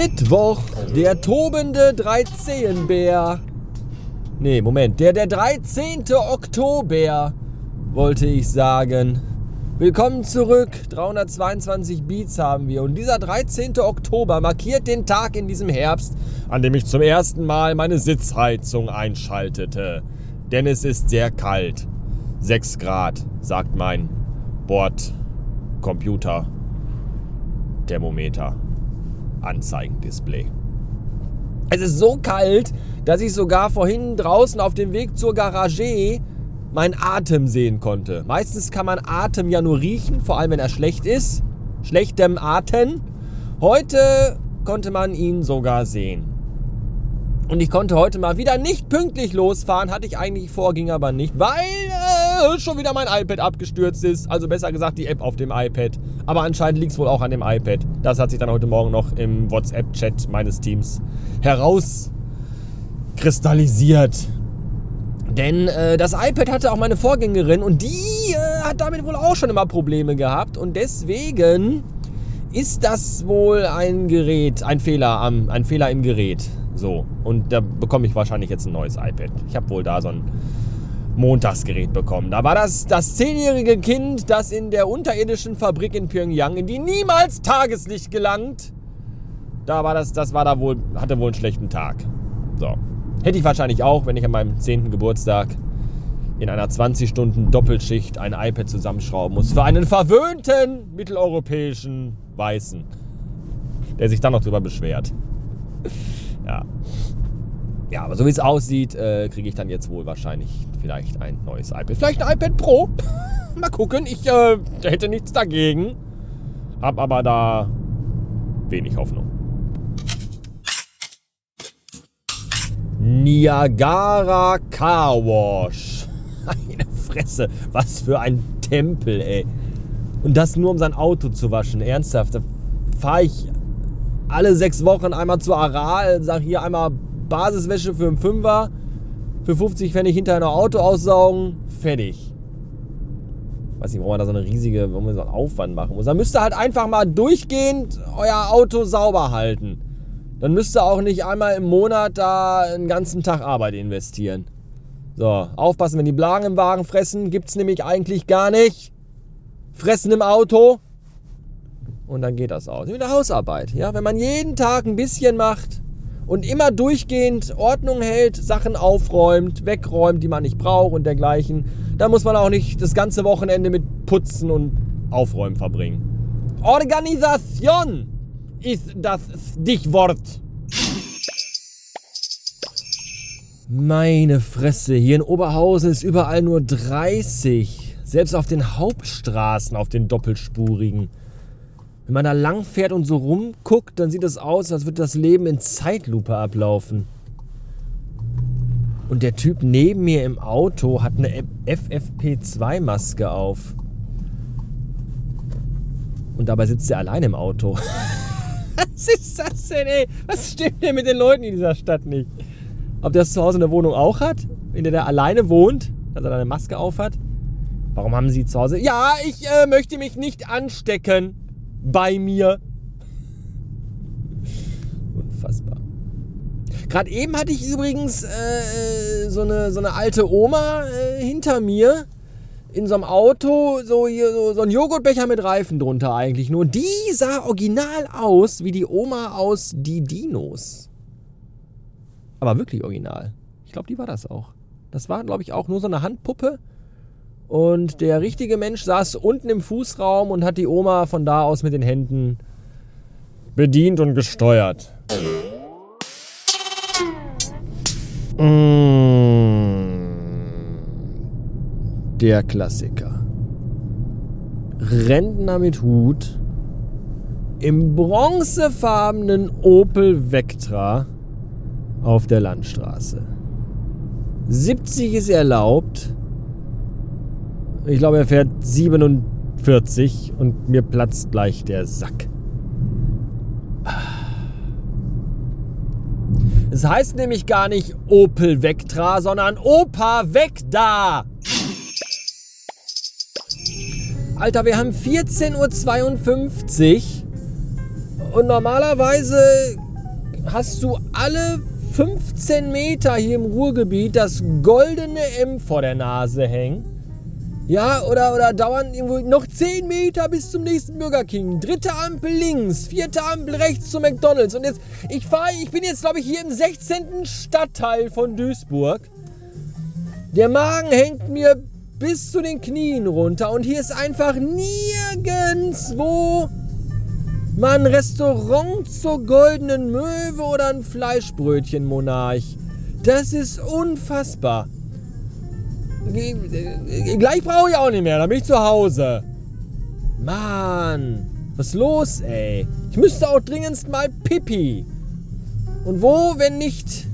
Mittwoch, der tobende 13-Bär. Nee, Moment, der der 13. Oktober, wollte ich sagen. Willkommen zurück, 322 Beats haben wir und dieser 13. Oktober markiert den Tag in diesem Herbst, an dem ich zum ersten Mal meine Sitzheizung einschaltete. Denn es ist sehr kalt. 6 Grad, sagt mein Bordcomputer. Thermometer. Anzeigendisplay. Es ist so kalt, dass ich sogar vorhin draußen auf dem Weg zur Garage meinen Atem sehen konnte. Meistens kann man Atem ja nur riechen, vor allem wenn er schlecht ist. Schlechtem Atem. Heute konnte man ihn sogar sehen. Und ich konnte heute mal wieder nicht pünktlich losfahren, hatte ich eigentlich vor, ging aber nicht, weil äh, schon wieder mein iPad abgestürzt ist. Also besser gesagt die App auf dem iPad. Aber anscheinend liegt es wohl auch an dem iPad. Das hat sich dann heute Morgen noch im WhatsApp-Chat meines Teams herauskristallisiert. Denn äh, das iPad hatte auch meine Vorgängerin und die äh, hat damit wohl auch schon immer Probleme gehabt. Und deswegen ist das wohl ein Gerät, ein Fehler, am, ein Fehler im Gerät. So, und da bekomme ich wahrscheinlich jetzt ein neues iPad. Ich habe wohl da so ein Montagsgerät bekommen. Da war das das zehnjährige Kind, das in der unterirdischen Fabrik in Pyongyang, in die niemals Tageslicht gelangt. Da war das, das war da wohl, hatte wohl einen schlechten Tag. So. Hätte ich wahrscheinlich auch, wenn ich an meinem 10. Geburtstag in einer 20-Stunden-Doppelschicht ein iPad zusammenschrauben muss. Für einen verwöhnten mitteleuropäischen Weißen, der sich dann noch drüber beschwert. Ja. Ja, aber so wie es aussieht, äh, kriege ich dann jetzt wohl wahrscheinlich vielleicht ein neues iPad. Vielleicht ein iPad Pro. Mal gucken. Ich äh, hätte nichts dagegen. Hab aber da wenig Hoffnung. Niagara Car Wash. Meine Fresse, was für ein Tempel, ey. Und das nur, um sein Auto zu waschen. Ernsthaft, da fahre ich alle sechs Wochen einmal zu Aral, sag hier einmal Basiswäsche für einen Fünfer, für 50 Pfennig hinterher noch Auto aussaugen, fertig. Weiß nicht, warum man da so eine riesige, warum man so einen Aufwand machen muss. Dann müsst ihr halt einfach mal durchgehend euer Auto sauber halten. Dann müsst ihr auch nicht einmal im Monat da einen ganzen Tag Arbeit investieren. So, aufpassen, wenn die Blagen im Wagen fressen, gibt es nämlich eigentlich gar nicht. Fressen im Auto, und dann geht das aus. Wie eine Hausarbeit. Ja? Wenn man jeden Tag ein bisschen macht und immer durchgehend Ordnung hält, Sachen aufräumt, wegräumt, die man nicht braucht und dergleichen, dann muss man auch nicht das ganze Wochenende mit Putzen und Aufräumen verbringen. Organisation ist das Stichwort. Meine Fresse, hier in Oberhausen ist überall nur 30. Selbst auf den Hauptstraßen, auf den doppelspurigen. Wenn man da lang fährt und so rumguckt, dann sieht es aus, als würde das Leben in Zeitlupe ablaufen. Und der Typ neben mir im Auto hat eine FFP2-Maske auf. Und dabei sitzt er allein im Auto. Was ist das denn, ey? Was stimmt denn mit den Leuten in dieser Stadt nicht? Ob der das zu Hause in der Wohnung auch hat, in der er alleine wohnt, dass er da eine Maske auf hat? Warum haben sie zu Hause? Ja, ich äh, möchte mich nicht anstecken bei mir. Unfassbar. Gerade eben hatte ich übrigens äh, so, eine, so eine alte Oma äh, hinter mir in so einem Auto, so, hier, so, so ein Joghurtbecher mit Reifen drunter eigentlich nur. Die sah original aus wie die Oma aus Die Dinos. Aber wirklich original. Ich glaube, die war das auch. Das war, glaube ich, auch nur so eine Handpuppe und der richtige Mensch saß unten im Fußraum und hat die Oma von da aus mit den Händen bedient und gesteuert. Mmh. Der Klassiker. Rentner mit Hut im bronzefarbenen Opel Vectra auf der Landstraße. 70 ist erlaubt, ich glaube, er fährt 47 und mir platzt gleich der Sack. Es heißt nämlich gar nicht Opel Vectra, sondern Opa Vecda. Alter, wir haben 14.52 Uhr und normalerweise hast du alle 15 Meter hier im Ruhrgebiet das goldene M vor der Nase hängen. Ja, oder, oder dauern irgendwo noch 10 Meter bis zum nächsten Burger King. Dritte Ampel links, vierte Ampel rechts zu McDonalds. Und jetzt, ich fahre, ich bin jetzt, glaube ich, hier im 16. Stadtteil von Duisburg. Der Magen hängt mir bis zu den Knien runter und hier ist einfach nirgendwo mal ein Restaurant zur goldenen Möwe oder ein Fleischbrötchen-Monarch. Das ist unfassbar. Gleich brauche ich auch nicht mehr, dann bin ich zu Hause. Mann, was ist los, ey? Ich müsste auch dringendst mal Pipi. Und wo, wenn nicht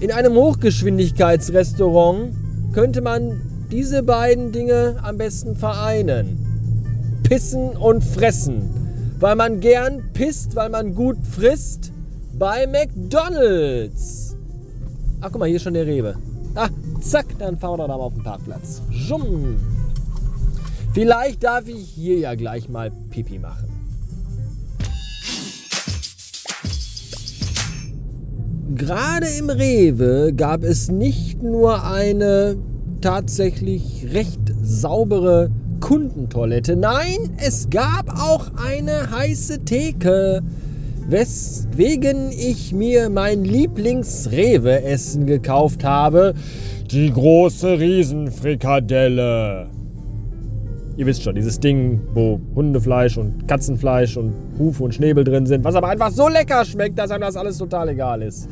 in einem Hochgeschwindigkeitsrestaurant, könnte man diese beiden Dinge am besten vereinen. Pissen und fressen. Weil man gern pisst, weil man gut frisst. Bei McDonald's. Ach, guck mal, hier ist schon der Rewe. Ah, zack, dann fahren wir da mal auf den Parkplatz. Schumm. Vielleicht darf ich hier ja gleich mal Pipi machen. Gerade im Rewe gab es nicht nur eine tatsächlich recht saubere Kundentoilette. Nein, es gab auch eine heiße Theke, weswegen ich mir mein Lieblings-Rewe-Essen gekauft habe. Die große Riesenfrikadelle. Ihr wisst schon, dieses Ding, wo Hundefleisch und Katzenfleisch und Hufe und Schnäbel drin sind, was aber einfach so lecker schmeckt, dass einem das alles total egal ist.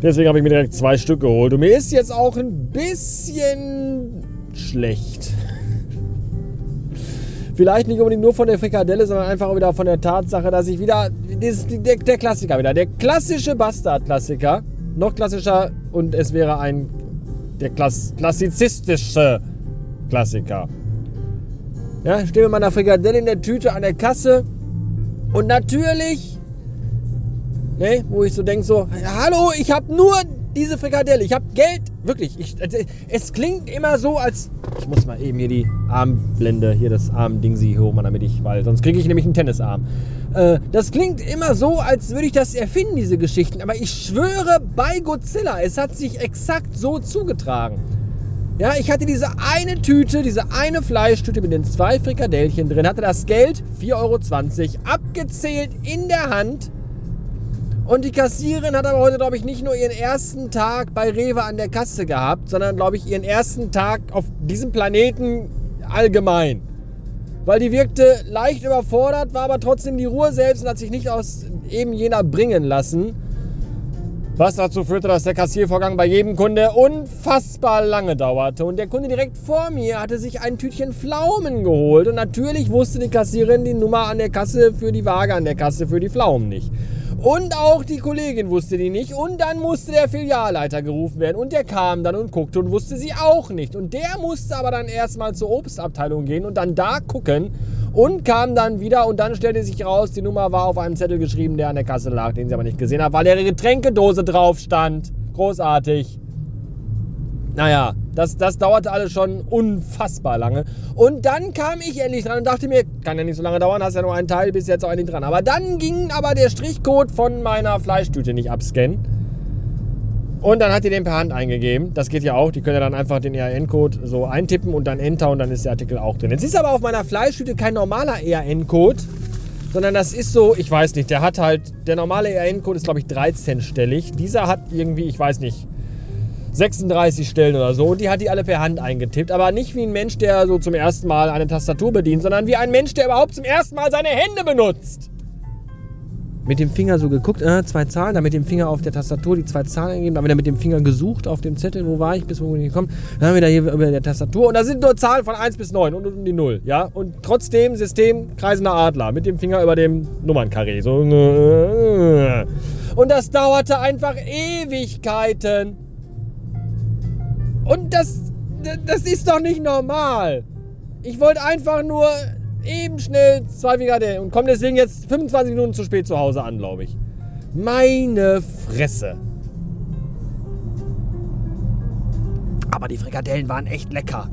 Deswegen habe ich mir direkt zwei Stück geholt. Und mir ist jetzt auch ein bisschen schlecht. Vielleicht nicht unbedingt nur von der Frikadelle, sondern einfach wieder von der Tatsache, dass ich wieder. Dieses, der, der Klassiker wieder. Der klassische Bastard-Klassiker. Noch klassischer und es wäre ein. Der Klass, klassizistische Klassiker. Ja, stehen wir mit meiner Frikadelle in der Tüte an der Kasse. Und natürlich Ne? Wo ich so denke, so, hallo, ich habe nur diese Frikadelle, ich habe Geld, wirklich. Ich, äh, es klingt immer so, als... Ich muss mal eben hier die Armblende, hier das Armding sie hochmachen, damit ich... Weil sonst kriege ich nämlich einen Tennisarm. Äh, das klingt immer so, als würde ich das erfinden, diese Geschichten. Aber ich schwöre bei Godzilla, es hat sich exakt so zugetragen. Ja, ich hatte diese eine Tüte, diese eine Fleischtüte mit den zwei Frikadellchen drin, hatte das Geld, 4,20 Euro, abgezählt in der Hand und die Kassiererin hat aber heute, glaube ich, nicht nur ihren ersten Tag bei Rewe an der Kasse gehabt, sondern, glaube ich, ihren ersten Tag auf diesem Planeten allgemein. Weil die wirkte leicht überfordert, war aber trotzdem die Ruhe selbst und hat sich nicht aus eben jener bringen lassen. Was dazu führte, dass der Kassiervorgang bei jedem Kunde unfassbar lange dauerte. Und der Kunde direkt vor mir hatte sich ein Tütchen Pflaumen geholt. Und natürlich wusste die Kassiererin die Nummer an der Kasse für die Waage an der Kasse für die Pflaumen nicht. Und auch die Kollegin wusste die nicht. Und dann musste der Filialleiter gerufen werden. Und der kam dann und guckte und wusste sie auch nicht. Und der musste aber dann erstmal zur Obstabteilung gehen und dann da gucken. Und kam dann wieder und dann stellte sich raus, die Nummer war auf einem Zettel geschrieben, der an der Kasse lag, den sie aber nicht gesehen hat, weil ihre Getränkedose drauf stand. Großartig. Naja, das, das dauerte alles schon unfassbar lange. Und dann kam ich endlich dran und dachte mir, kann ja nicht so lange dauern, hast ja nur einen Teil, bis jetzt auch endlich dran. Aber dann ging aber der Strichcode von meiner Fleischtüte nicht abscannen. Und dann hat die den per Hand eingegeben. Das geht ja auch. Die können ja dann einfach den ERN-Code so eintippen und dann Enter und dann ist der Artikel auch drin. Jetzt ist aber auf meiner Fleischtüte kein normaler ERN-Code, sondern das ist so, ich weiß nicht, der hat halt, der normale ERN-Code ist glaube ich 13-stellig. Dieser hat irgendwie, ich weiß nicht, 36 Stellen oder so und die hat die alle per Hand eingetippt. Aber nicht wie ein Mensch, der so zum ersten Mal eine Tastatur bedient, sondern wie ein Mensch, der überhaupt zum ersten Mal seine Hände benutzt. Mit dem Finger so geguckt, äh, zwei Zahlen, dann mit dem Finger auf der Tastatur die zwei Zahlen eingegeben, dann wieder mit dem Finger gesucht auf dem Zettel, wo war ich, bis wo bin ich gekommen, dann da hier über der Tastatur und da sind nur Zahlen von 1 bis 9 und um die 0, ja, und trotzdem System kreisender Adler mit dem Finger über dem Nummernkarree, so und das dauerte einfach Ewigkeiten. Und das, das ist doch nicht normal. Ich wollte einfach nur eben schnell zwei Frikadellen und komme deswegen jetzt 25 Minuten zu spät zu Hause an, glaube ich. Meine Fresse. Aber die Frikadellen waren echt lecker.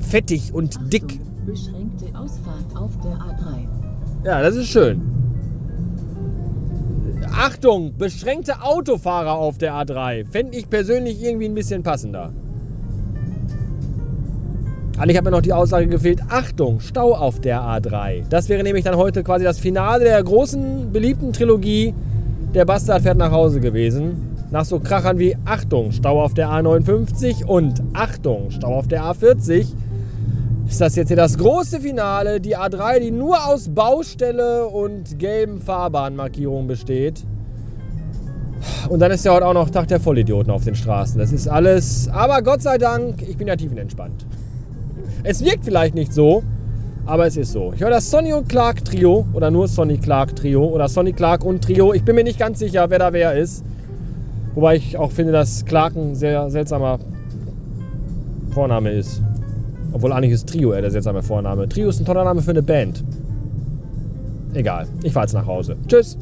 Fettig und dick. Beschränkte Ausfahrt auf der A3. Ja, das ist schön. Achtung, beschränkte Autofahrer auf der A3. Fände ich persönlich irgendwie ein bisschen passender. Eigentlich hat mir noch die Aussage gefehlt, Achtung, Stau auf der A3. Das wäre nämlich dann heute quasi das Finale der großen, beliebten Trilogie Der Bastard fährt nach Hause gewesen. Nach so Krachern wie Achtung, Stau auf der A59 und Achtung, Stau auf der A40 ist das jetzt hier das große Finale. Die A3, die nur aus Baustelle und gelben Fahrbahnmarkierungen besteht. Und dann ist ja heute auch noch Tag der Vollidioten auf den Straßen. Das ist alles. Aber Gott sei Dank, ich bin ja tiefenentspannt. Es wirkt vielleicht nicht so, aber es ist so. Ich höre das Sonny und Clark Trio oder nur Sonny Clark Trio oder Sonny Clark und Trio. Ich bin mir nicht ganz sicher, wer da wer ist. Wobei ich auch finde, dass Clark ein sehr seltsamer Vorname ist. Obwohl eigentlich ist Trio der seltsame Vorname. Trio ist ein toller Name für eine Band. Egal, ich fahre jetzt nach Hause. Tschüss.